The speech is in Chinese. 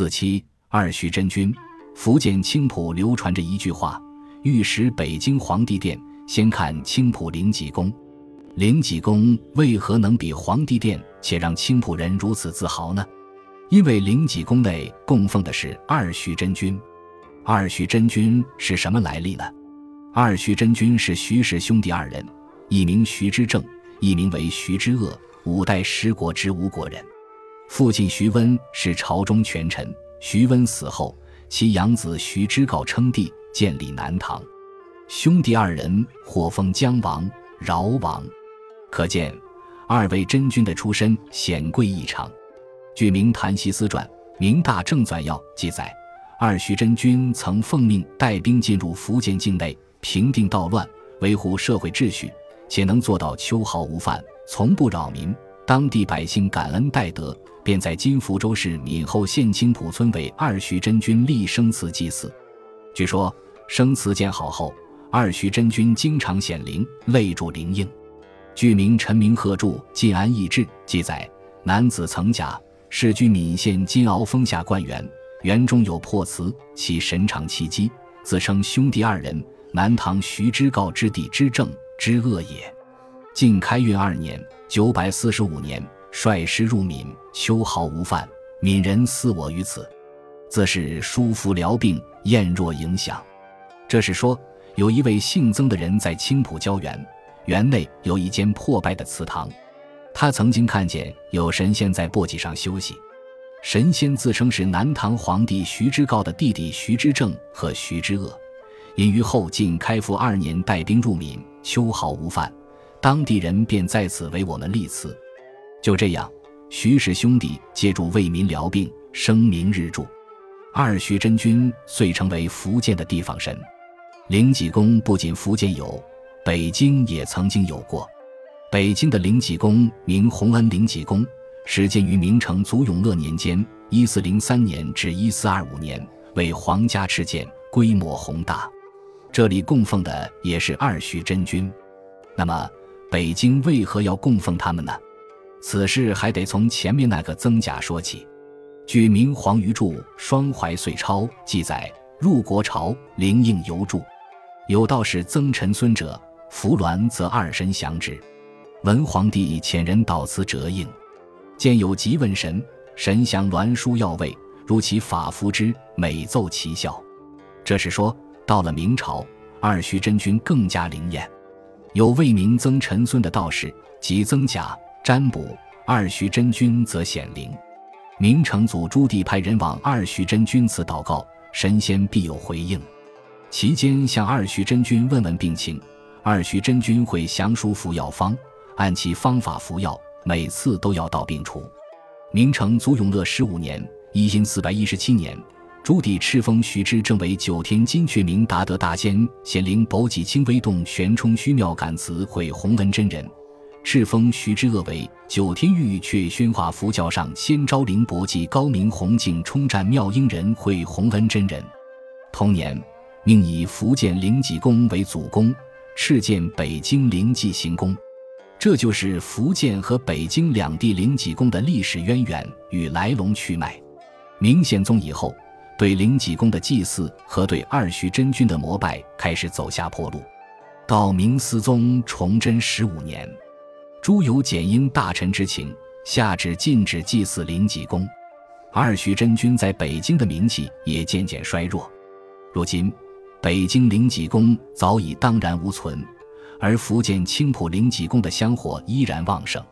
四七二徐真君，福建青浦流传着一句话：欲识北京皇帝殿，先看青浦灵济宫。灵济宫为何能比皇帝殿，且让青浦人如此自豪呢？因为灵济宫内供奉的是二徐真君。二徐真君是什么来历呢？二徐真君是徐氏兄弟二人，一名徐之正，一名为徐之鄂，五代十国之吴国人。父亲徐温是朝中权臣，徐温死后，其养子徐知诰称帝，建立南唐。兄弟二人或封姜王、饶王，可见二位真君的出身显贵异常。据《明谭西司传》《明大正纂要》记载，二徐真君曾奉命带兵进入福建境内，平定盗乱，维护社会秩序，且能做到秋毫无犯，从不扰民。当地百姓感恩戴德，便在今福州市闽后县青浦村为二徐真君立生祠祭祀。据说生祠建好后，二徐真君经常显灵，泪注灵应。据名陈明鹤著《晋安义志》记载，男子曾甲。世居闽县金鳌峰下灌园，园中有破祠，其神常奇迹，自称兄弟二人，南唐徐之诰之弟之正之恶也。晋开运二年（九百四十五年），率师入闽，秋毫无犯，闽人思我于此，自是疏服疗病，晏若影响。这是说，有一位姓曾的人在青浦郊园，园内有一间破败的祠堂。他曾经看见有神仙在簸箕上休息，神仙自称是南唐皇帝徐之诰的弟弟徐之正和徐之鄂，因于后晋开复二年带兵入闽，秋毫无犯，当地人便在此为我们立祠。就这样，徐氏兄弟借助为民疗病，声名日著，二徐真君遂成为福建的地方神。灵济宫不仅福建有，北京也曾经有过。北京的灵济宫名洪恩灵济宫，始建于明成祖永乐年间（一四零三年至一四二五年），为皇家敕建，规模宏大。这里供奉的也是二徐真君。那么，北京为何要供奉他们呢？此事还得从前面那个曾甲说起。据明皇余著《双怀岁钞》记载，入国朝，灵应犹著，有道是曾臣孙者，服鸾则二神降之。文皇帝遣人到此折应，见有急问神，神降鸾书要位，如其法服之，每奏其效。这是说，到了明朝，二徐真君更加灵验。有位名曾臣孙的道士，即曾甲占卜二徐真君，则显灵。明成祖朱棣派人往二徐真君祠祷告，神仙必有回应。其间向二徐真君问问病情，二徐真君会详书服药方。按其方法服药，每次都要到病除。明成祖永乐十五年（一四四百一十七年），朱棣敕封徐之正为九天金阙明达德大仙，显灵宝济清微洞玄冲虚妙感慈会弘恩真人；敕封徐之鄂为九天玉阙宣化佛教上仙昭灵博济高明弘净冲战妙英人会弘恩真人。同年，命以福建灵济宫为祖宫，敕建北京灵济行宫。这就是福建和北京两地灵济宫的历史渊源与来龙去脉。明宪宗以后，对灵济宫的祭祀和对二徐真君的膜拜开始走下坡路。到明思宗崇祯十五年，朱由检因大臣之情，下旨禁止祭祀灵济宫。二徐真君在北京的名气也渐渐衰弱。如今，北京灵济宫早已荡然无存。而福建青浦灵济宫的香火依然旺盛。